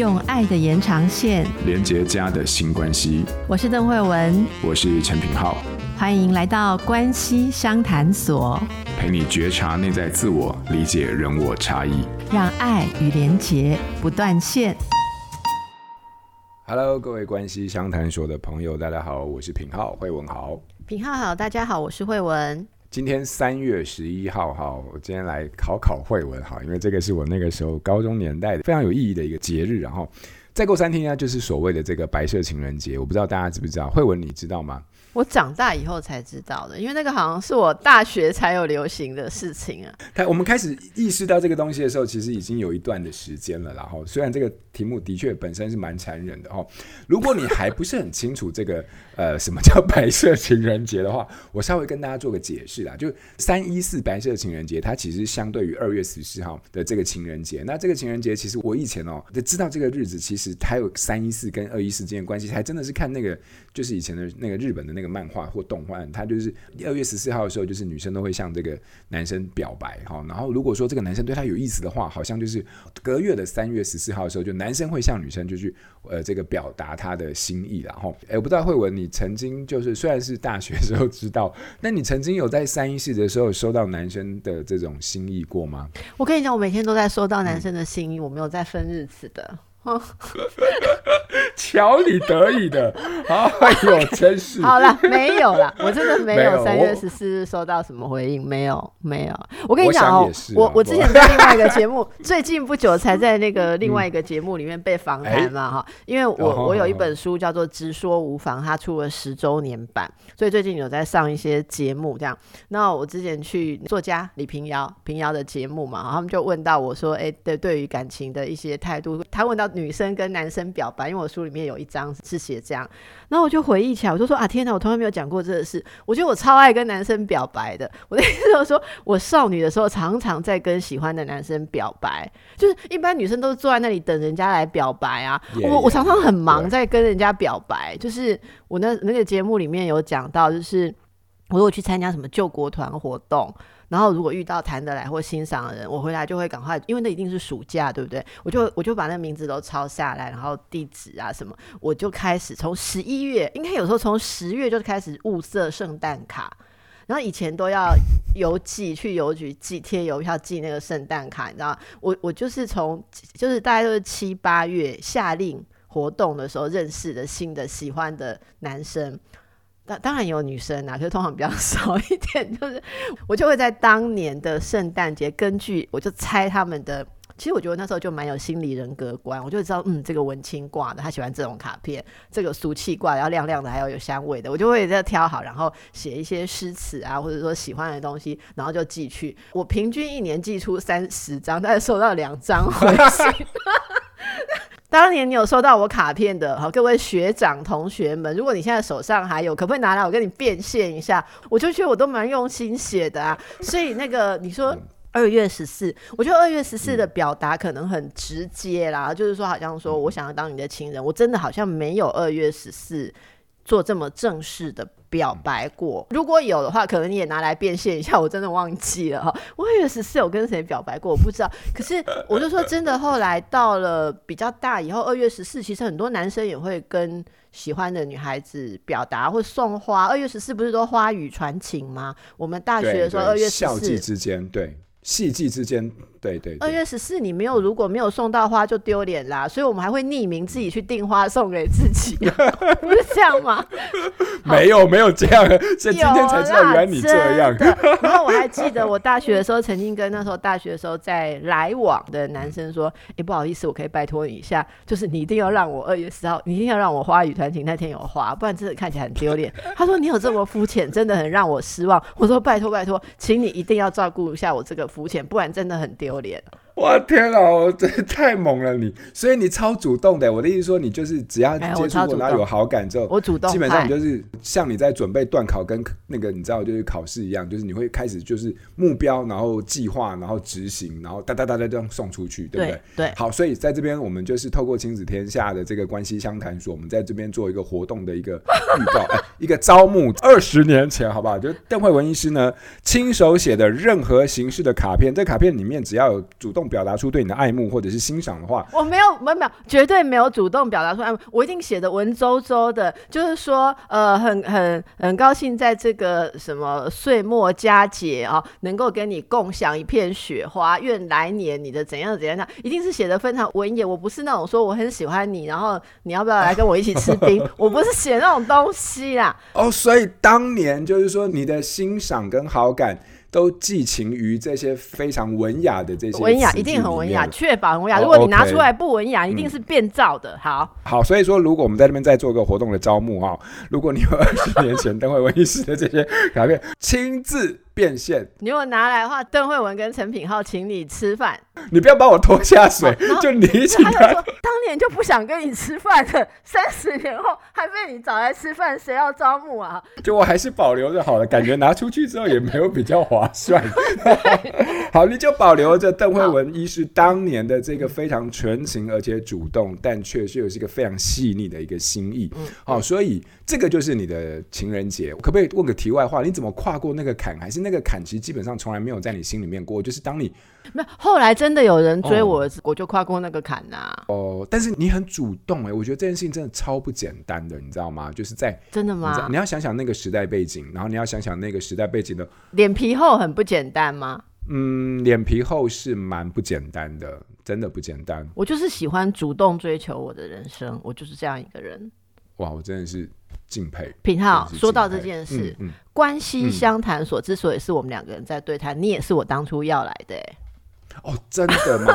用爱的延长线连接家的新关系。我是邓慧文，我是陈品浩，欢迎来到关系商谈所，陪你觉察内在自我，理解人我差异，让爱与连结不断线。Hello，各位关系商谈所的朋友，大家好，我是品浩，慧文好。品浩好，大家好，我是慧文。今天三月十一号哈，我今天来考考慧文哈，因为这个是我那个时候高中年代的非常有意义的一个节日。然后再过三天呢，就是所谓的这个白色情人节。我不知道大家知不知道，慧文你知道吗？我长大以后才知道的，因为那个好像是我大学才有流行的事情啊。他我们开始意识到这个东西的时候，其实已经有一段的时间了。然后虽然这个题目的确本身是蛮残忍的哦，如果你还不是很清楚这个呃什么叫白色情人节的话，我稍微跟大家做个解释啦。就三一四白色情人节，它其实相对于二月十四号的这个情人节。那这个情人节，其实我以前哦就知道这个日子，其实它有三一四跟二一四之间的关系，还真的是看那个就是以前的那个日本的那个漫画或动画，它就是二月十四号的时候，就是女生都会向这个男生表白哈。然后如果说这个男生对她有意思的话，好像就是隔月的三月十四号的时候，就男生会向女生就去呃这个表达他的心意。然后哎，我不知道慧文，你曾经就是虽然是大学时候知道，那你曾经有在三一四的时候收到男生的这种心意过吗？我跟你讲，我每天都在收到男生的心意，嗯、我没有在分日子的。瞧你得意的，哎呦，真是好了，没有了，我真的没有三月十四日收到什么回应，没有，没有。我跟你讲哦，我、啊、我，之前在另外一个节目，最近不久才在那个另外一个节目里面被访谈嘛哈，因为我我有一本书叫做《直说无妨》，它出了十周年版，所以最近有在上一些节目这样。那我之前去作家李平遥平遥的节目嘛，他们就问到我说，哎，对，对于感情的一些态度，他问到。女生跟男生表白，因为我书里面有一章是写这样，然后我就回忆起来，我就说啊，天哪，我从来没有讲过这个事。我觉得我超爱跟男生表白的。我那时候说，我少女的时候常常在跟喜欢的男生表白，就是一般女生都是坐在那里等人家来表白啊。Yeah, 我我常常很忙在跟人家表白，就是我那那个节目里面有讲到，就是我如果去参加什么救国团活动。然后如果遇到谈得来或欣赏的人，我回来就会赶快，因为那一定是暑假，对不对？我就我就把那名字都抄下来，然后地址啊什么，我就开始从十一月，应该有时候从十月就开始物色圣诞卡。然后以前都要邮寄去邮局寄贴邮票寄那个圣诞卡，你知道吗？我我就是从就是大概都是七八月夏令活动的时候认识的新的喜欢的男生。当当然有女生啊，可是通常比较少一点。就是我就会在当年的圣诞节，根据我就猜他们的。其实我觉得那时候就蛮有心理人格观，我就知道，嗯，这个文青挂的，他喜欢这种卡片；这个俗气挂的，要亮亮的，还要有香味的，我就会在挑好，然后写一些诗词啊，或者说喜欢的东西，然后就寄去。我平均一年寄出三十张，但是收到两张回信。当年你有收到我卡片的，好，各位学长同学们，如果你现在手上还有，可不可以拿来我跟你变现一下？我就觉得我都蛮用心写的啊，所以那个你说二月十四，我觉得二月十四的表达可能很直接啦，就是说好像说我想要当你的情人，我真的好像没有二月十四做这么正式的。表白过，如果有的话，可能你也拿来变现一下。我真的忘记了哈，我以为十四有跟谁表白过，我不知道。可是我就说 真的，后来到了比较大以后，二月十四，其实很多男生也会跟喜欢的女孩子表达或送花。二月十四不是都花语传情吗？我们大学的时候，二月十四，之间，对，系际之间。对对，二月十四你没有，如果没有送到花就丢脸啦，所以我们还会匿名自己去订花送给自己，不是这样吗？没有没有这样，所以今天才知道原来你这样。然后我还记得我大学的时候曾经跟那时候大学的时候在来往的男生说，哎，不好意思，我可以拜托你一下，就是你一定要让我二月十号，你一定要让我花语团情那天有花，不然真的看起来很丢脸。他说你有这么肤浅，真的很让我失望。我说拜托拜托，请你一定要照顾一下我这个肤浅，不然真的很丢。丢脸！哇天啊，我真的太猛了你，所以你超主动的。我的意思说，你就是只要接触过，然后有好感之后，我主动，基本上你就是像你在准备段考跟那个你知道就是考试一样，就是你会开始就是目标，然后计划，然后执行，然后哒哒哒哒这样送出去，对不对？对。好，所以在这边我们就是透过亲子天下的这个关系相谈所，我们在这边做一个活动的一个预告，哎，一个招募二十年前，好不好？就邓慧文医师呢亲手写的任何形式的卡片，这卡片里面只要有主动。动表达出对你的爱慕或者是欣赏的话，我没有，没有，没有，绝对没有主动表达出爱慕，我一定写的文绉绉的，就是说，呃，很很很高兴在这个什么岁末佳节啊，能够跟你共享一片雪花，愿来年你的怎样怎样，一定是写的非常文雅。我不是那种说我很喜欢你，然后你要不要来跟我一起吃冰？我不是写那种东西啦。哦，所以当年就是说你的欣赏跟好感。都寄情于这些非常文雅的这些文雅，一定很文雅，确保很文雅。哦、如果你拿出来不文雅，一定是变造的。好，好，所以说，如果我们在这边再做个活动的招募哈，如果你有二十年前邓惠文医师的这些卡片，亲自。变现，你如果拿来的话，邓慧文跟陈品浩请你吃饭，你不要把我拖下水，就你请他。他说当年就不想跟你吃饭的，三十年后还被你找来吃饭，谁要招募啊？就我还是保留着好了，感觉拿出去之后也没有比较划算。好，你就保留着邓慧文医师当年的这个非常纯情而且主动，但却是又是一个非常细腻的一个心意。好，所以这个就是你的情人节。可不可以问个题外话？你怎么跨过那个坎？还是那？这个坎其实基本上从来没有在你心里面过，就是当你没有后来真的有人追我，哦、我就跨过那个坎呐、啊。哦，但是你很主动哎、欸，我觉得这件事情真的超不简单的，你知道吗？就是在真的吗？你，你要想想那个时代背景，然后你要想想那个时代背景的脸皮厚很不简单吗？嗯，脸皮厚是蛮不简单的，真的不简单。我就是喜欢主动追求我的人生，我就是这样一个人。哇，我真的是。敬佩品浩，说到这件事，嗯嗯、关系相谈所之所以是我们两个人在对谈，嗯、你也是我当初要来的、欸，哦，真的吗？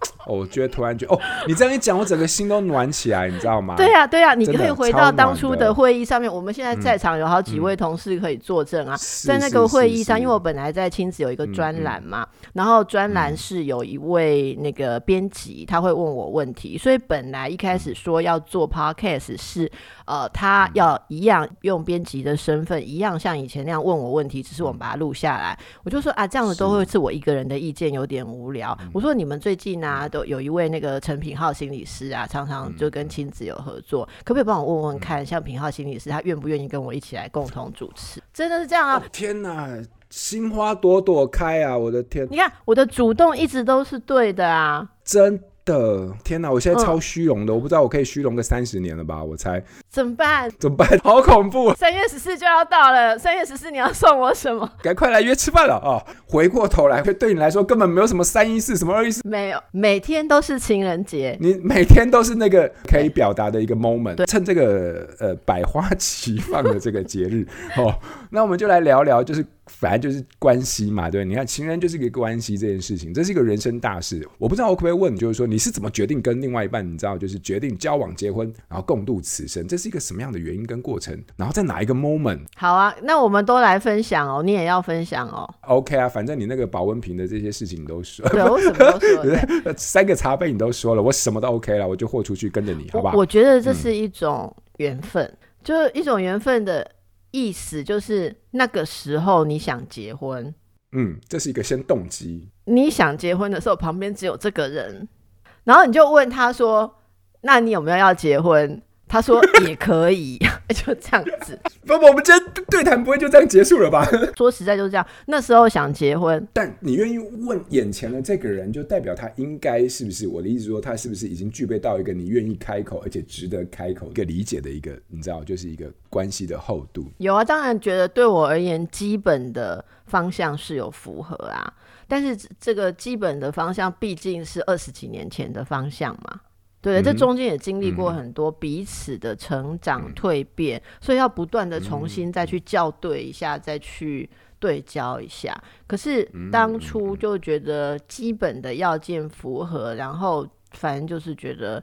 哦，我觉得突然觉得，哦，你这样一讲，我整个心都暖起来，你知道吗？对呀、啊，对呀、啊，你可以回到当初的会议上面。我们现在在场有好几位同事可以作证啊，嗯、在那个会议上，因为我本来在亲子有一个专栏嘛，然后专栏是有一位那个编辑，他会问我问题，所以本来一开始说要做 podcast 是，呃，他要一样用编辑的身份，一样像以前那样问我问题，只是我们把它录下来。我就说啊，这样子都会是我一个人的意见，有点无聊。我说你们最近啊。都有一位那个陈品浩心理师啊，常常就跟亲子有合作，嗯、可不可以帮我问问看，像品浩心理师，他愿不愿意跟我一起来共同主持？真的是这样啊！哦、天哪，心花朵朵开啊！我的天，你看我的主动一直都是对的啊，真。的天哪！我现在超虚荣的，嗯、我不知道我可以虚荣个三十年了吧？我猜怎么办？怎么办？好恐怖！三月十四就要到了，三月十四你要送我什么？赶快来约吃饭了啊！回过头来，对你来说根本没有什么三一四，什么二一四，没有，每天都是情人节，你每天都是那个可以表达的一个 moment。趁这个呃百花齐放的这个节日哦，那我们就来聊聊，就是。反正就是关系嘛，对，你看情人就是一个关系这件事情，这是一个人生大事。我不知道我可不可以问你，就是说你是怎么决定跟另外一半，你知道，就是决定交往、结婚，然后共度此生，这是一个什么样的原因跟过程？然后在哪一个 moment？好啊，那我们都来分享哦，你也要分享哦。OK 啊，反正你那个保温瓶的这些事情你都说，对，我什么都说了。三个茶杯你都说了，我什么都 OK 了，我就豁出去跟着你，好不好？我觉得这是一种缘分，嗯、就是一种缘分的。意思就是那个时候你想结婚，嗯，这是一个先动机。你想结婚的时候，旁边只有这个人，然后你就问他说：“那你有没有要结婚？”他说 也可以，就这样子。不不，我们今天对谈不会就这样结束了吧？说实在就是这样。那时候想结婚，但你愿意问眼前的这个人，就代表他应该是不是？我的意思说，他是不是已经具备到一个你愿意开口，而且值得开口一个理解的一个，你知道，就是一个关系的厚度。有啊，当然觉得对我而言，基本的方向是有符合啊。但是这个基本的方向毕竟是二十几年前的方向嘛。对，这中间也经历过很多彼此的成长蜕变，嗯、所以要不断的重新再去校对一下，嗯、再去对焦一下。可是当初就觉得基本的要件符合，然后反正就是觉得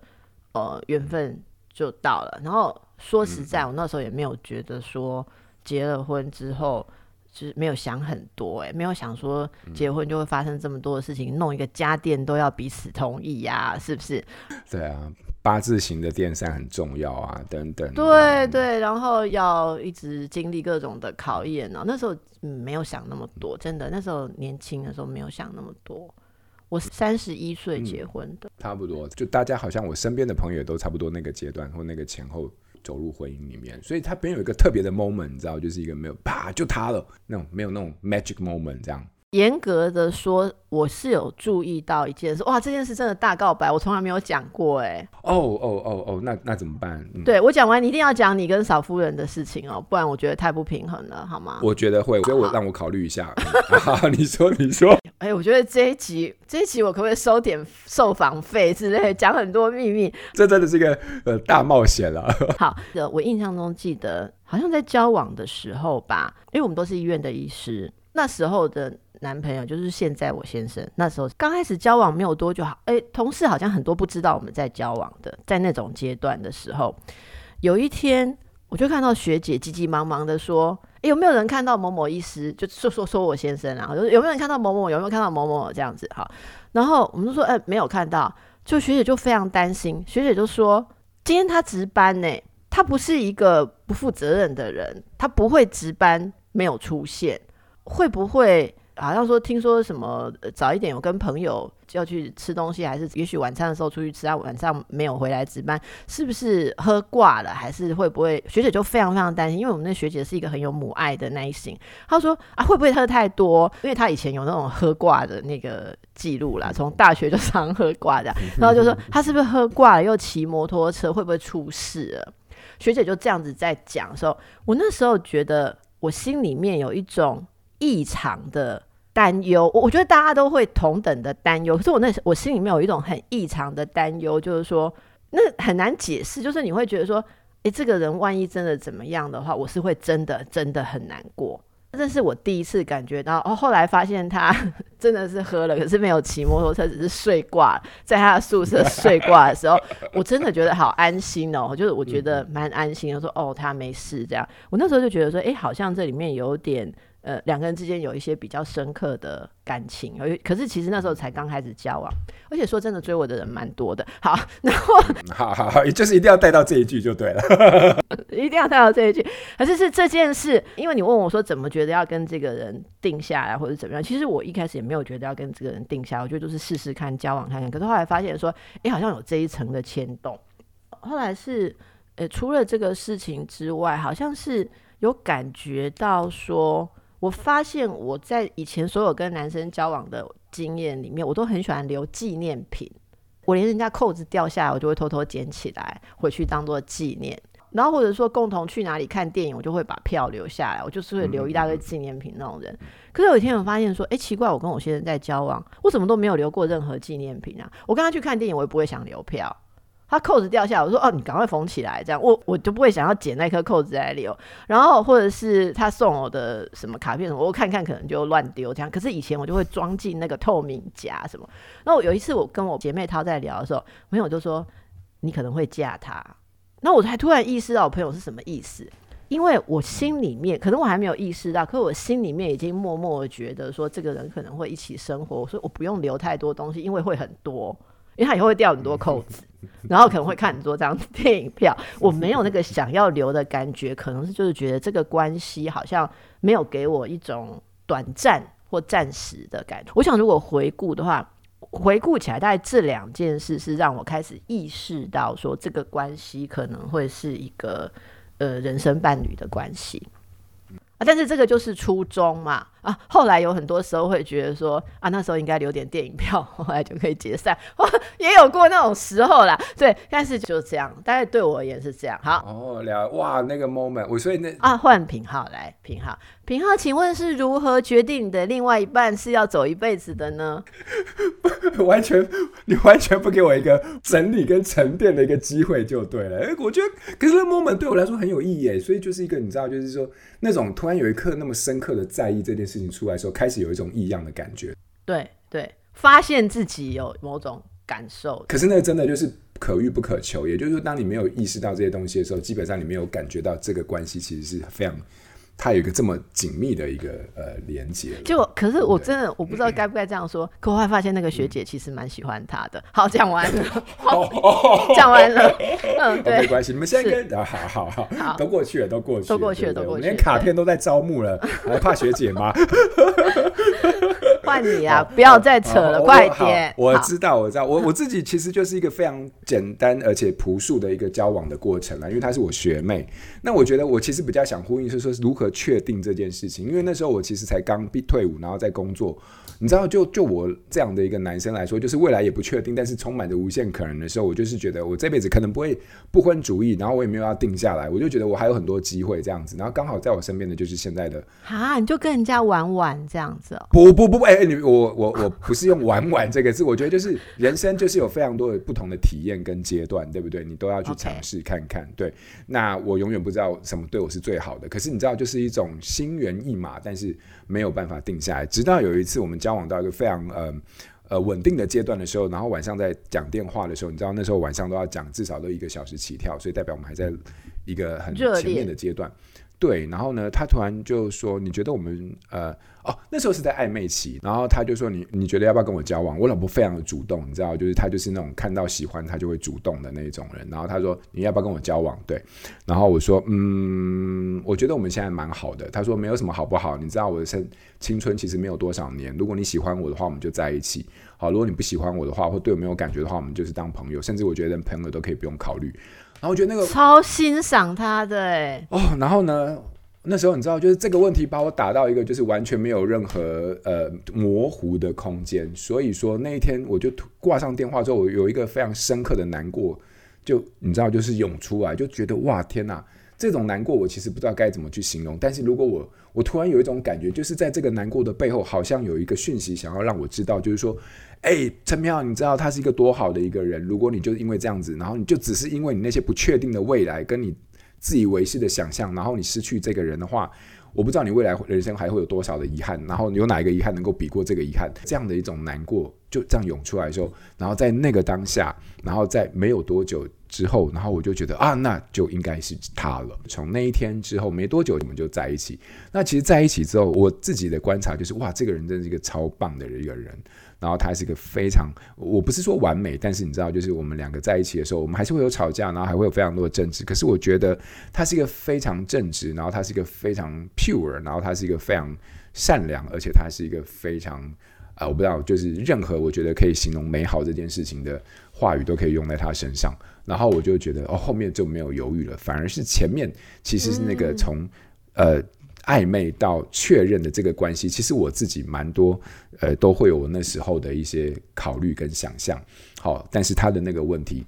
呃缘分就到了。然后说实在，我那时候也没有觉得说结了婚之后。是没有想很多哎、欸，没有想说结婚就会发生这么多的事情，嗯、弄一个家电都要彼此同意呀、啊，是不是？对啊，八字形的电扇很重要啊，等等。对对，然后要一直经历各种的考验呢、喔。那时候、嗯、没有想那么多，真的，那时候年轻的时候没有想那么多。我三十一岁结婚的、嗯，差不多。就大家好像我身边的朋友都差不多那个阶段或那个前后。走入婚姻里面，所以他边有一个特别的 moment，你知道，就是一个没有啪就塌了那种，没有那种 magic moment 这样。严格的说，我是有注意到一件事，哇，这件事真的大告白，我从来没有讲过，哎，哦哦哦哦，那那怎么办？嗯、对我讲完，你一定要讲你跟少夫人的事情哦，不然我觉得太不平衡了，好吗？我觉得会，所以我让我考虑一下。好，你说，你说。哎，我觉得这一集，这一集我可不可以收点受访费之类，讲很多秘密？这真的是一个呃大冒险了。好，我印象中记得好像在交往的时候吧，因为我们都是医院的医师，那时候的。男朋友就是现在我先生，那时候刚开始交往没有多久，好，哎，同事好像很多不知道我们在交往的，在那种阶段的时候，有一天我就看到学姐急急忙忙的说：“哎，有没有人看到某某医师？就说说说我先生啊，就是有没有人看到某某？有没有看到某某这样子？哈，然后我们就说：哎，没有看到。就学姐就非常担心，学姐就说：今天他值班呢，他不是一个不负责任的人，他不会值班没有出现，会不会？”好像说听说什么早一点有跟朋友要去吃东西，还是也许晚餐的时候出去吃，啊晚上没有回来值班，是不是喝挂了，还是会不会？学姐就非常非常担心，因为我们那学姐是一个很有母爱的那一型。她说啊，会不会喝太多？因为她以前有那种喝挂的那个记录啦，从大学就常喝挂的，然后就说她是不是喝挂了又骑摩托车，会不会出事了？学姐就这样子在讲的时候，我那时候觉得我心里面有一种异常的。担忧，我我觉得大家都会同等的担忧，可是我那我心里面有一种很异常的担忧，就是说那很难解释，就是你会觉得说，诶，这个人万一真的怎么样的话，我是会真的真的很难过。这是我第一次感觉到，哦，后来发现他 真的是喝了，可是没有骑摩托车，只是睡挂，在他的宿舍睡挂的时候，我真的觉得好安心哦，就是我觉得蛮安心的，说哦他没事这样。我那时候就觉得说，哎，好像这里面有点。呃，两个人之间有一些比较深刻的感情，而可是其实那时候才刚开始交往，而且说真的，追我的人蛮多的。好，然后好好好，就是一定要带到这一句就对了，一定要带到这一句。可是是这件事，因为你问我说怎么觉得要跟这个人定下来，或者怎么样？其实我一开始也没有觉得要跟这个人定下来，我觉得就是试试看，交往看看。可是后来发现说，哎，好像有这一层的牵动。后来是，呃，除了这个事情之外，好像是有感觉到说。我发现我在以前所有跟男生交往的经验里面，我都很喜欢留纪念品。我连人家扣子掉下来，我就会偷偷捡起来回去当做纪念。然后或者说共同去哪里看电影，我就会把票留下来，我就是会留一大堆纪念品那种人。可是有一天我发现说，哎，奇怪，我跟我先生在交往，我怎么都没有留过任何纪念品啊？我跟他去看电影，我也不会想留票。他扣子掉下来，我说：“哦，你赶快缝起来，这样我我就不会想要捡那颗扣子来留。然后或者是他送我的什么卡片什么，我看看可能就乱丢这样。可是以前我就会装进那个透明夹什么。那我有一次我跟我姐妹她在聊的时候，朋友就说你可能会嫁他。那我才突然意识到我朋友是什么意思，因为我心里面可能我还没有意识到，可是我心里面已经默默觉得说这个人可能会一起生活，所以我不用留太多东西，因为会很多。”因为他以后会掉很多扣子，然后可能会看很多张 电影票。我没有那个想要留的感觉，可能是就是觉得这个关系好像没有给我一种短暂或暂时的感觉。我想如果回顾的话，回顾起来，大概这两件事是让我开始意识到说这个关系可能会是一个呃人生伴侣的关系。啊，但是这个就是初衷嘛，啊，后来有很多时候会觉得说，啊，那时候应该留点电影票，后来就可以解散，也有过那种时候啦，对，但是就这样，大概对我而言是这样。好，哦，聊哇，那个 moment，我所以那啊，换品号来，品号，品号，请问是如何决定你的另外一半是要走一辈子的呢？完全，你完全不给我一个整理跟沉淀的一个机会就对了。哎，我觉得，可是那 moment 对我来说很有意义哎，所以就是一个你知道，就是说那种突然有一刻那么深刻的在意这件事情出来的时候，开始有一种异样的感觉。对对，发现自己有某种感受。可是那个真的就是可遇不可求，也就是说，当你没有意识到这些东西的时候，基本上你没有感觉到这个关系其实是非常。它有一个这么紧密的一个呃连接，就可是我真的我不知道该不该这样说，可我还发现那个学姐其实蛮喜欢他的。好，讲完了，讲完了，嗯，对，没关系，你们现在跟好好好，都过去了，都过去了，都过去了，都过去了，连卡片都在招募了，还怕学姐吗？换你啊！不要再扯了，快点。我知道，我知道，我我自己其实就是一个非常简单而且朴素的一个交往的过程了，因为她是我学妹。那我觉得我其实比较想呼应是说如何确定这件事情，因为那时候我其实才刚毕退伍，然后在工作。你知道，就就我这样的一个男生来说，就是未来也不确定，但是充满着无限可能的时候，我就是觉得我这辈子可能不会不婚主义，然后我也没有要定下来，我就觉得我还有很多机会这样子。然后刚好在我身边的就是现在的啊，你就跟人家玩玩这样子哦？不不不不，哎、欸，你我我我不是用玩玩这个字，我觉得就是人生就是有非常多的不同的体验跟阶段，对不对？你都要去尝试看看。对，那我永远不知道什么对我是最好的，可是你知道，就是一种心猿意马，但是没有办法定下来。直到有一次我们交往到一个非常呃呃稳定的阶段的时候，然后晚上在讲电话的时候，你知道那时候晚上都要讲至少都一个小时起跳，所以代表我们还在一个很前面的阶段。对，然后呢，他突然就说：“你觉得我们呃哦，那时候是在暧昧期，然后他就说你你觉得要不要跟我交往？”我老婆非常的主动，你知道，就是他就是那种看到喜欢他就会主动的那种人。然后他说：“你要不要跟我交往？”对，然后我说：“嗯，我觉得我们现在蛮好的。”他说：“没有什么好不好，你知道我的生青春其实没有多少年。如果你喜欢我的话，我们就在一起。好，如果你不喜欢我的话，或对我没有感觉的话，我们就是当朋友。甚至我觉得连朋友都可以不用考虑。”然后我觉得那个超欣赏他的哎哦，然后呢，那时候你知道，就是这个问题把我打到一个就是完全没有任何呃模糊的空间。所以说那一天我就挂上电话之后，我有一个非常深刻的难过，就你知道，就是涌出来，就觉得哇天哪，这种难过我其实不知道该怎么去形容。但是如果我我突然有一种感觉，就是在这个难过的背后，好像有一个讯息想要让我知道，就是说。哎，陈明，你知道他是一个多好的一个人。如果你就因为这样子，然后你就只是因为你那些不确定的未来，跟你自以为是的想象，然后你失去这个人的话，我不知道你未来人生还会有多少的遗憾。然后有哪一个遗憾能够比过这个遗憾？这样的一种难过就这样涌出来的时候，然后在那个当下，然后在没有多久之后，然后我就觉得啊，那就应该是他了。从那一天之后没多久，我们就在一起。那其实在一起之后，我自己的观察就是，哇，这个人真是一个超棒的一个人。然后他是一个非常，我不是说完美，但是你知道，就是我们两个在一起的时候，我们还是会有吵架，然后还会有非常多的争执。可是我觉得他是一个非常正直，然后他是一个非常 pure，然后他是一个非常善良，而且他是一个非常啊、呃，我不知道，就是任何我觉得可以形容美好这件事情的话语都可以用在他身上。然后我就觉得哦，后面就没有犹豫了，反而是前面其实是那个从、嗯、呃。暧昧到确认的这个关系，其实我自己蛮多，呃，都会有那时候的一些考虑跟想象。好，但是他的那个问题。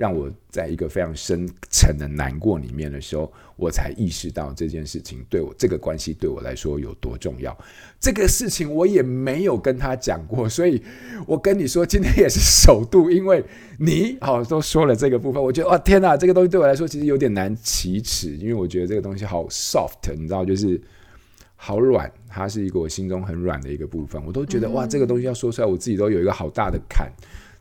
让我在一个非常深沉的难过里面的时候，我才意识到这件事情对我这个关系对我来说有多重要。这个事情我也没有跟他讲过，所以我跟你说，今天也是首度，因为你好都说了这个部分，我觉得哇天哪，这个东西对我来说其实有点难启齿，因为我觉得这个东西好 soft，你知道，就是好软，它是一个我心中很软的一个部分，我都觉得哇，这个东西要说出来，我自己都有一个好大的坎。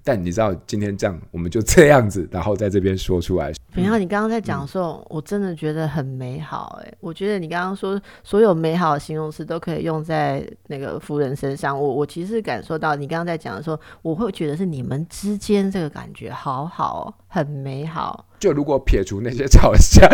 但你知道今天这样，我们就这样子，然后在这边说出来。然后你刚刚在讲的时候，我真的觉得很美好。哎，我觉得你刚刚说所有美好的形容词都可以用在那个夫人身上。我我其实感受到你刚刚在讲的时候，我会觉得是你们之间这个感觉好好，很美好。就如果撇除那些吵架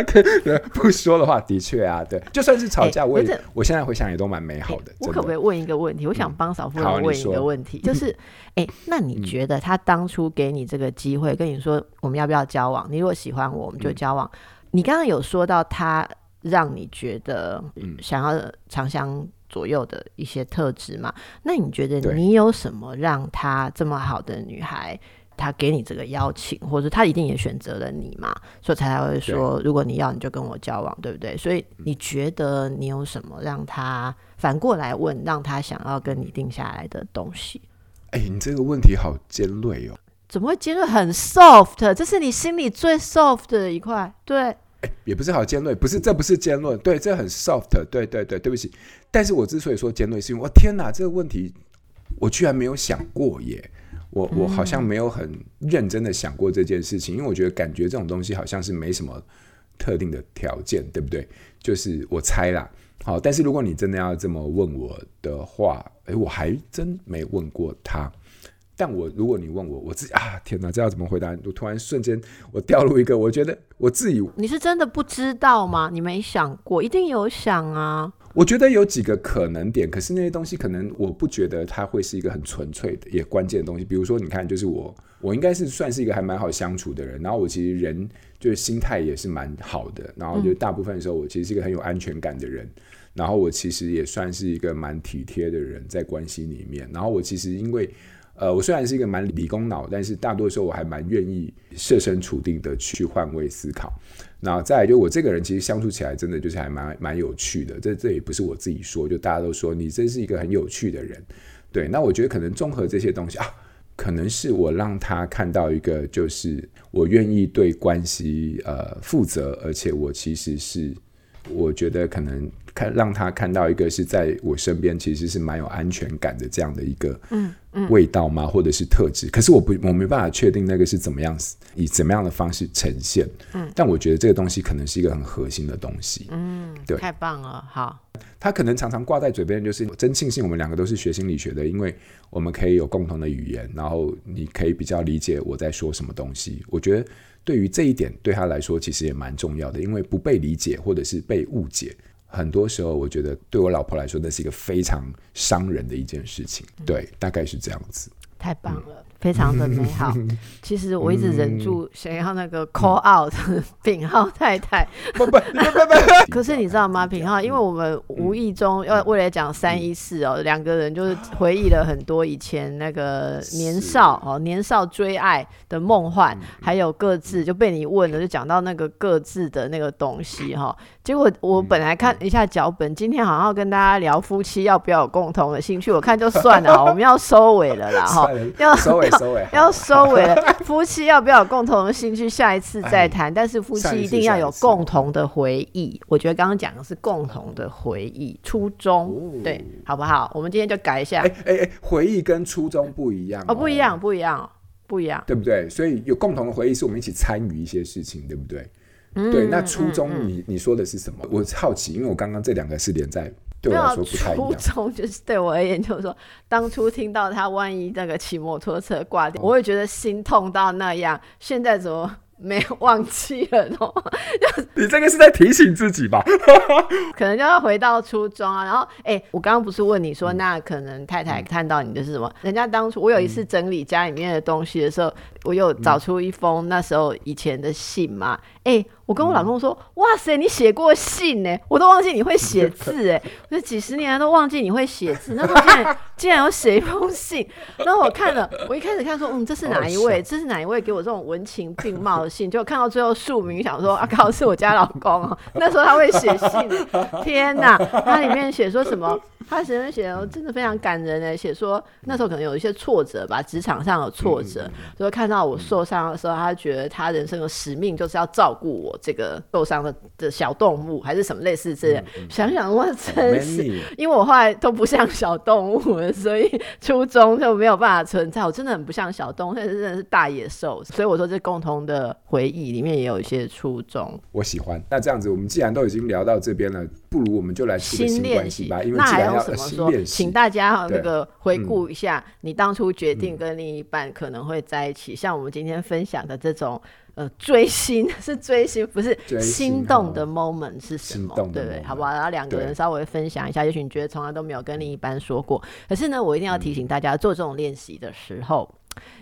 不说的话，的确啊，对，就算是吵架，我也我现在回想也都蛮美好的。我可不可以问一个问题？我想帮嫂夫人问一个问题，就是，哎，那你觉得他当初给你这个机会，跟你说我们要不要交往？你如果喜欢我，我们就交往。你刚刚有说到他让你觉得想要长相左右的一些特质嘛？那你觉得你有什么让他这么好的女孩？他给你这个邀请，或者他一定也选择了你嘛，所以才会说，如果你要，你就跟我交往，对不对？所以你觉得你有什么让他反过来问，让他想要跟你定下来的东西？哎，你这个问题好尖锐哦！怎么会尖锐？很 soft，这是你心里最 soft 的一块。对，哎，也不是好尖锐，不是，这不是尖锐，对，这很 soft，对对对，对不起。但是我之所以说尖锐，是因为我天哪，这个问题我居然没有想过耶。我我好像没有很认真的想过这件事情，因为我觉得感觉这种东西好像是没什么特定的条件，对不对？就是我猜啦。好，但是如果你真的要这么问我的话，诶，我还真没问过他。但我如果你问我，我自己啊，天哪，这要怎么回答？我突然瞬间我掉入一个，我觉得我自己，你是真的不知道吗？你没想过，一定有想啊。我觉得有几个可能点，可是那些东西可能我不觉得它会是一个很纯粹的也关键的东西。比如说，你看，就是我，我应该是算是一个还蛮好相处的人，然后我其实人就是心态也是蛮好的，然后就大部分的时候我其实是一个很有安全感的人，然后我其实也算是一个蛮体贴的人在关系里面，然后我其实因为。呃，我虽然是一个蛮理工脑，但是大多数我还蛮愿意设身处地的去换位思考。那再来就我这个人其实相处起来真的就是还蛮蛮有趣的，这这也不是我自己说，就大家都说你真是一个很有趣的人。对，那我觉得可能综合这些东西啊，可能是我让他看到一个就是我愿意对关系呃负责，而且我其实是我觉得可能。看，让他看到一个是在我身边，其实是蛮有安全感的这样的一个味道吗？嗯嗯、或者是特质？可是我不，我没办法确定那个是怎么样，以怎么样的方式呈现。嗯，但我觉得这个东西可能是一个很核心的东西。嗯，对，太棒了，好。他可能常常挂在嘴边，就是真庆幸我们两个都是学心理学的，因为我们可以有共同的语言，然后你可以比较理解我在说什么东西。我觉得对于这一点，对他来说其实也蛮重要的，因为不被理解或者是被误解。很多时候，我觉得对我老婆来说，那是一个非常伤人的一件事情。对，大概是这样子。太棒了。嗯非常的美好。其实我一直忍住想要那个 call out 品皓太太。不不不不。可是你知道吗，品皓，因为我们无意中要为了讲三一四哦，两个人就是回忆了很多以前那个年少哦，年少追爱的梦幻，还有各自就被你问了，就讲到那个各自的那个东西哈。结果我本来看一下脚本，今天好像要跟大家聊夫妻要不要有共同的兴趣，我看就算了，我们要收尾了啦 哈，要收尾。收尾 要收尾了，夫妻要不要有共同的兴趣？下一次再谈。但是夫妻一定要有共同的回忆。我觉得刚刚讲的是共同的回忆，初衷对，好不好？我们今天就改一下。哎哎哎，回忆跟初衷不一样哦，不一样，不一样，不一样，对不对？所以有共同的回忆，是我们一起参与一些事情，对不对？对，那初中你你说的是什么？我好奇，因为我刚刚这两个是连在。对我来说不太一样。初中就是对我而言，就是说，当初听到他万一那个骑摩托车挂掉，我会觉得心痛到那样。现在怎么？没有忘记了呢，你这个是在提醒自己吧？可能就要回到初中啊。然后，哎、欸，我刚刚不是问你说，那可能太太看到你的是什么？嗯、人家当初我有一次整理家里面的东西的时候，嗯、我有找出一封那时候以前的信嘛。哎、欸，我跟我老公说，嗯、哇塞，你写过信呢？我都忘记你会写字哎，我这几十年来都忘记你会写字。那时候竟然 竟然有写一封信，然后我看了，我一开始看说，嗯，这是哪一位？这是哪一位给我这种文情并茂的信？就看到最后署名，想说啊，靠，是我家老公哦。那时候他会写信，天哪，他里面写说什么？他写的写的真的非常感人呢。写说那时候可能有一些挫折吧，职场上有挫折，所以看到我受伤的时候，他觉得他人生的使命就是要照顾我这个受伤的的小动物，还是什么类似这样。想想哇，真是，因为我后来都不像小动物了，所以初衷就没有办法存在。我真的很不像小动物，但是真的是大野兽。所以我说这共同的回忆里面也有一些初衷。我喜欢。那这样子，我们既然都已经聊到这边了，不如我们就来新练习吧。因为既然要怎么说？请大家那个回顾一下，你当初决定跟另一半可能会在一起，嗯、像我们今天分享的这种呃追星 是追星，不是心动的 moment 是什么？对不对？好不好？然后两个人稍微分享一下，也许你觉得从来都没有跟另一半说过，可是呢，我一定要提醒大家，做这种练习的时候。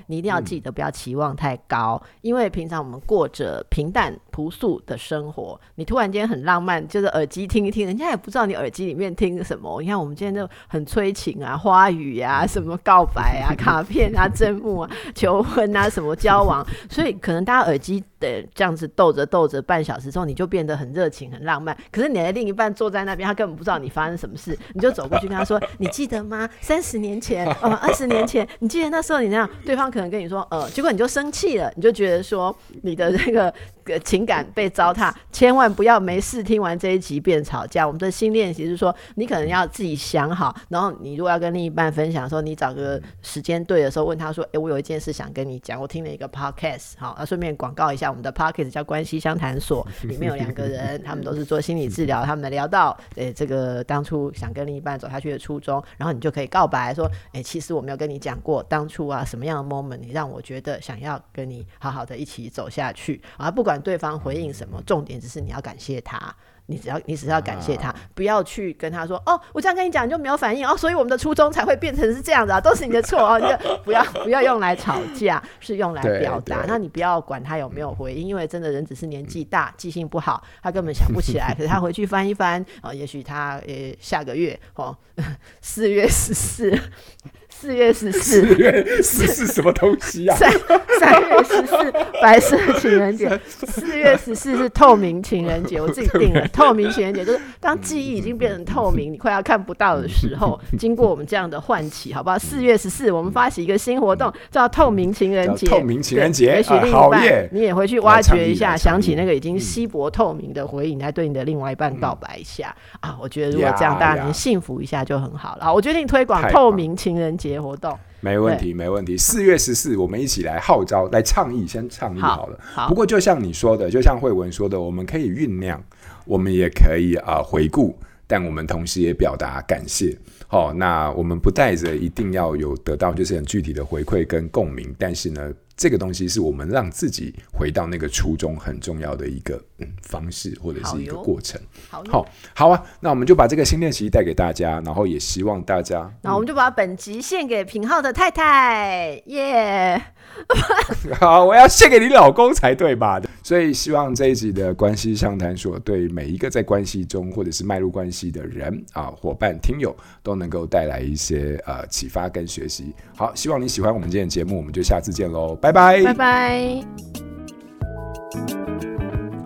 你一定要记得不要期望太高，嗯、因为平常我们过着平淡朴素的生活，你突然间很浪漫，就是耳机听一听，人家也不知道你耳机里面听什么。你看我们今天都很催情啊，花语啊，什么告白啊，卡片啊，真木啊，求婚啊，什么交往，所以可能大家耳机对这样子斗着斗着半小时之后，你就变得很热情、很浪漫。可是你的另一半坐在那边，他根本不知道你发生什么事，你就走过去跟他说：“你记得吗？三十年前，呃，二十年前，你记得那时候你那样？”对方可能跟你说，呃，结果你就生气了，你就觉得说你的这个情感被糟蹋，千万不要没事听完这一集便吵架。我们的新练习是说，你可能要自己想好，然后你如果要跟另一半分享的时候，你找个时间对的时候问他说，哎，我有一件事想跟你讲，我听了一个 podcast，好，那顺便广告一下下我们的 p o c k e t 叫关系相谈所，里面有两个人，他们都是做心理治疗，他们聊到诶、欸、这个当初想跟另一半走下去的初衷，然后你就可以告白说，诶、欸，其实我没有跟你讲过当初啊什么样的 moment，你让我觉得想要跟你好好的一起走下去啊，不管对方回应什么，重点只是你要感谢他。你只要你只要感谢他，不要去跟他说哦，我这样跟你讲你就没有反应哦，所以我们的初衷才会变成是这样子啊，都是你的错哦，你就 不要不要用来吵架，是用来表达。那你不要管他有没有回应，因为真的人只是年纪大，记性不好，他根本想不起来。可是他回去翻一翻哦，也许他呃下个月哦，四月十四。四月十四，四月十四什么东西啊？三三月十四白色情人节，四月十四是透明情人节，我自己定了。透明情人节就是当记忆已经变成透明，你快要看不到的时候，经过我们这样的唤起，好不好？四月十四，我们发起一个新活动，叫透明情人节。透明情人节，也许另一半你也回去挖掘一下，想起那个已经稀薄透明的回忆，来对你的另外一半告白一下啊！我觉得如果这样，大家能幸福一下就很好了。好，我决定推广透明情人节。节活动没问题，没问题。四月十四，我们一起来号召，来倡议，先倡议好了。好，不过就像你说的，就像慧文说的，我们可以酝酿，我们也可以啊、呃、回顾，但我们同时也表达感谢。好，那我们不带着一定要有得到就是很具体的回馈跟共鸣，但是呢。这个东西是我们让自己回到那个初衷很重要的一个嗯方式或者是一个过程。好，好，好啊，那我们就把这个新练习带给大家，然后也希望大家，那我们就把本集献给平浩的太太，耶、yeah! 好，我要献给你老公才对吧？所以希望这一集的关系相谈所对每一个在关系中或者是迈入关系的人啊、伙伴、听友都能够带来一些呃启发跟学习。好，希望你喜欢我们今天的节目，我们就下次见喽。拜拜，拜拜。